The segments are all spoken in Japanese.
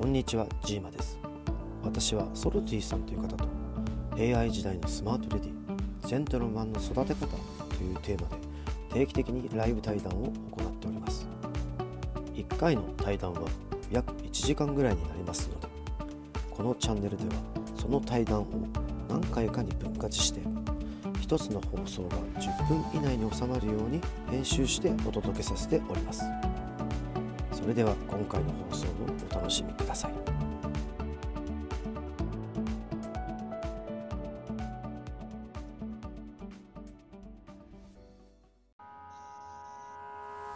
こんにちはジーマです。私はソルティさんという方と AI 時代のスマートレディジェントルマンの育て方というテーマで定期的にライブ対談を行っております。1回の対談は約1時間ぐらいになりますのでこのチャンネルではその対談を何回かに分割して1つの放送が10分以内に収まるように編集してお届けさせております。それでは今回の放送をお楽しみください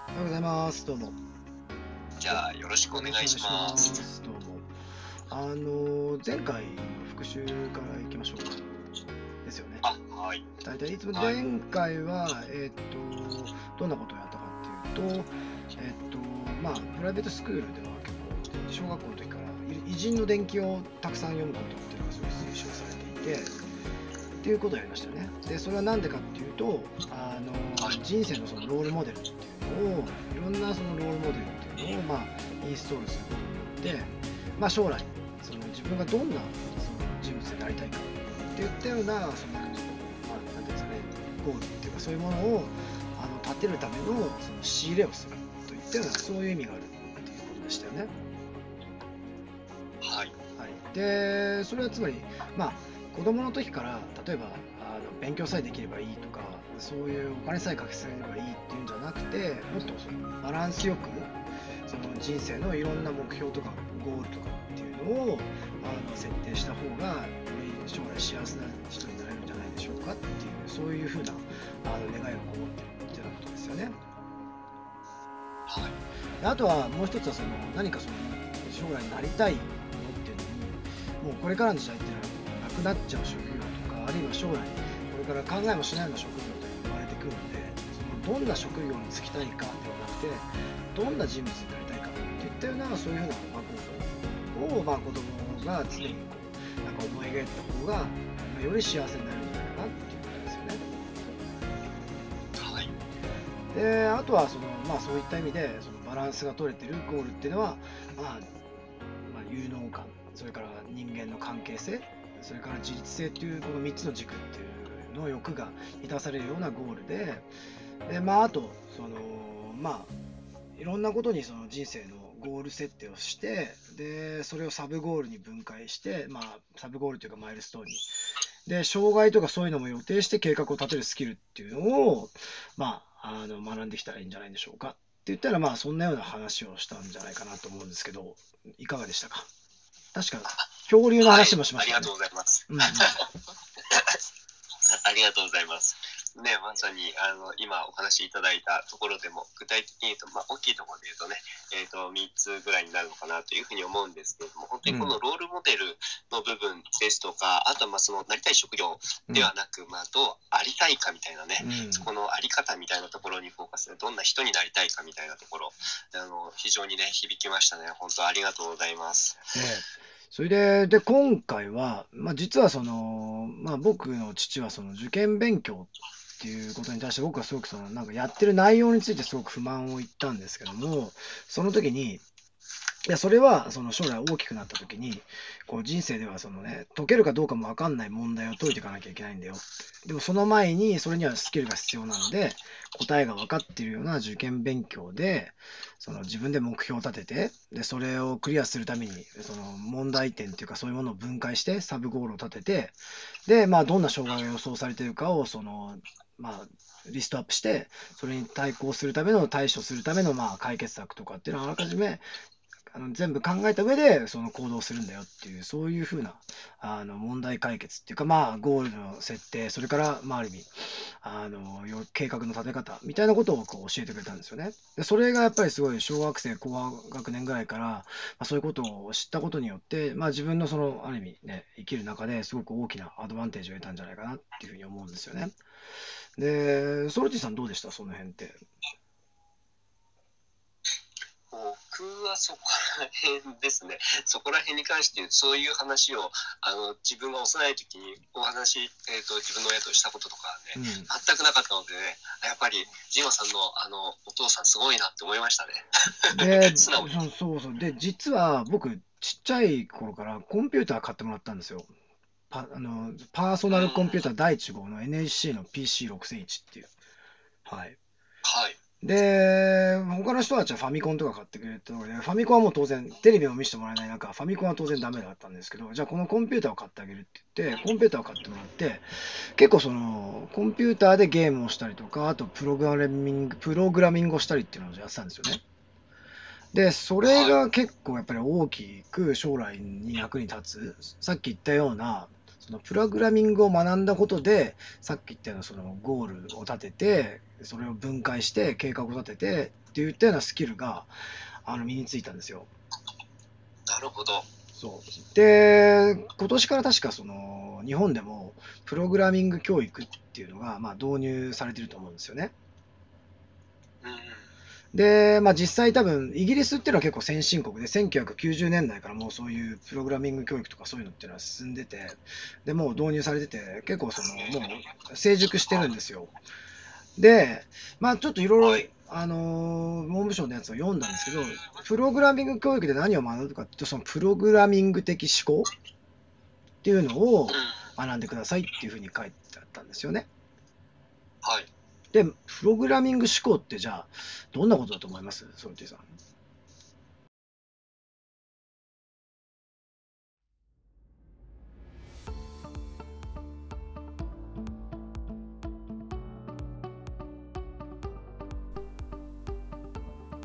おはようございます。どうも。じゃあよろしくお願いします。どうも。あの前回の復習からいきましょうか。ですよね。あ、はい。大体いつもはい前回は、えーっとどんなことをやったかっていうと、えーっとまあプライベートスクールでは結構小学校の時からい偉人の伝記をたくさん読むことっていうのがすごい推奨されていて。っていうことをやりましたよね。で、それは何でかっていうと、あのはい人生のそのロールモデルっていうのを、いろんなそのロールモデルっていうのを、まあ、インストールすることによって、まあ、将来、その自分がどんなその人物になりたいかっていったような、その、まあ、なんていうんですかね、ゴールっていうか、そういうものをあの立てるためのその仕入れをするったような、そういう意味があるっていうことでしたよね。はい。はい、でそれはつまり、まあ、子供の時から例えばあの勉強さえできればいいとかそういうお金さえ稼げればいいっていうんじゃなくてもっとそのバランスよくその人生のいろんな目標とかゴールとかっていうのをあの設定した方がより将来幸せな人になれるんじゃないでしょうかっていうそういうふうなあの願いがこもってるっていうようなことですよね。あとはもう一つはその何かその将来になりたいものっていうのにもうこれからの時代っていうのはなくなっちゃう職業とかあるいは将来これから考えもしないような職業というのが生まれてくるのでそのどんな職業に就きたいかではなくてどんな人物になりたいかっていったようなそういうふうな、まあ、ゴールを、まあ、子供が常にこうなんか思い描いた方が、ま、より幸せになるであとはその、まあ、そういった意味でそのバランスが取れてるゴールっていうのは、まあまあ、有能感それから人間の関係性それから自立性っていうこの3つの軸っていうの欲が満たされるようなゴールでで、まあ、あとその、まあ、いろんなことにその人生のゴール設定をしてでそれをサブゴールに分解して、まあ、サブゴールというかマイルストーンに。で障害とかそういうのも予定して計画を立てるスキルっていうのを、まあ、あの学んできたらいいんじゃないでしょうかって言ったらまあそんなような話をしたんじゃないかなと思うんですけどいかがでしたか？確か恐竜の話もしましたねはいありがとう。ございます。うんうんありがとうございます。ね、まさにあの今お話しいただいたところでも具体的に言うと、まあ、大きいところで言うとね、えー、と3つぐらいになるのかなというふうに思うんですけれども本当にこのロールモデルの部分ですとか、あとはまあそのなりたい職業ではなく、まあ、どうありたいかみたいなね、うん。そこのあり方みたいなところにフォーカスでどんな人になりたいかみたいなところあの非常にね響きましたね。本当ありがとうございます。ねそれでで今回は、まあ、実はその、まあ、僕の父はその受験勉強っていうことに対して僕はすごくそのなんかやってる内容についてすごく不満を言ったんですけどもその時にいやそれはその将来大きくなった時にこう人生ではそのね解けるかどうかも分かんない問題を解いていかなきゃいけないんだよ。でもその前にそれにはスキルが必要なので答えが分かっているような受験勉強でその自分で目標を立ててでそれをクリアするためにその問題点っていうかそういうものを分解してサブゴールを立ててで、まあ、どんな障害が予想されているかをその、まあ、リストアップしてそれに対抗するための対処するためのまあ解決策とかっていうのはあらかじめあの全部考えた上でその行動するんだよっていうそういうふうなあの問題解決っていうかまあゴールの設定それからまあある意味あの計画の立て方みたいなことをこう教えてくれたんですよね。でそれがやっぱりすごい小学生高学年ぐらいから、まあ、そういうことを知ったことによって、まあ、自分のそのある意味ね生きる中ですごく大きなアドバンテージを得たんじゃないかなっていうふうに思うんですよね。でソルティさんどうでした？その辺って。僕はそこら辺ですね、そこら辺に関してそういう話をあの自分が幼い時にお話、えーと、自分の親としたこととかね、うん全くなかったのでね、やっぱりジマさんのあのお父さんすごいなって思いましたね。で、そうそうそう。で、実は僕、ちっちゃい頃からコンピューター買ってもらったんですよ。パあのパーソナルコンピューター第1号の NEC の PC6001 っていう。はい。はい。で、他の人たちはファミコンとか買ってくれたので、ファミコンはもう当然、テレビも見せてもらえない中、ファミコンは当然ダメだったんですけど、じゃあこのコンピューターを買ってあげるって言って、コンピューターを買ってもらって、結構その、コンピューターでゲームをしたりとか、あとプログラミング、プログラミングをしたりっていうのをやってたんですよね。で、それが結構やっぱり大きく将来に役に立つ。さっき言ったような、そのプログラミングを学んだことで、さっき言ったようなそのゴールを立てて、それを分解して計画を立ててっていったようなスキルがあの身についたんですよ。なるほど。そうで、今年から確かその日本でもプログラミング教育っていうのがまあ導入されてると思うんですよね。で、まあ、実際多分、イギリスっていうのは結構先進国で、1990年代からもうそういうプログラミング教育とかそういうのっていうのは進んでて、で、もう導入されてて、結構その、もう成熟してるんですよ。で、まあちょっといろいろ、はいあのー文部省のやつを読んだんですけど、プログラミング教育で何を学ぶかっていうと、そのプログラミング的思考っていうのをうん。学んでくださいっていうふうに書いてあったんですよね。はい。で、プログラミング思考ってじゃあ、どんなことだと思います？ソルティさん。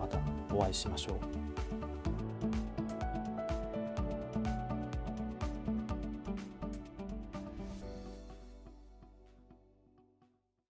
またお会いしましょう。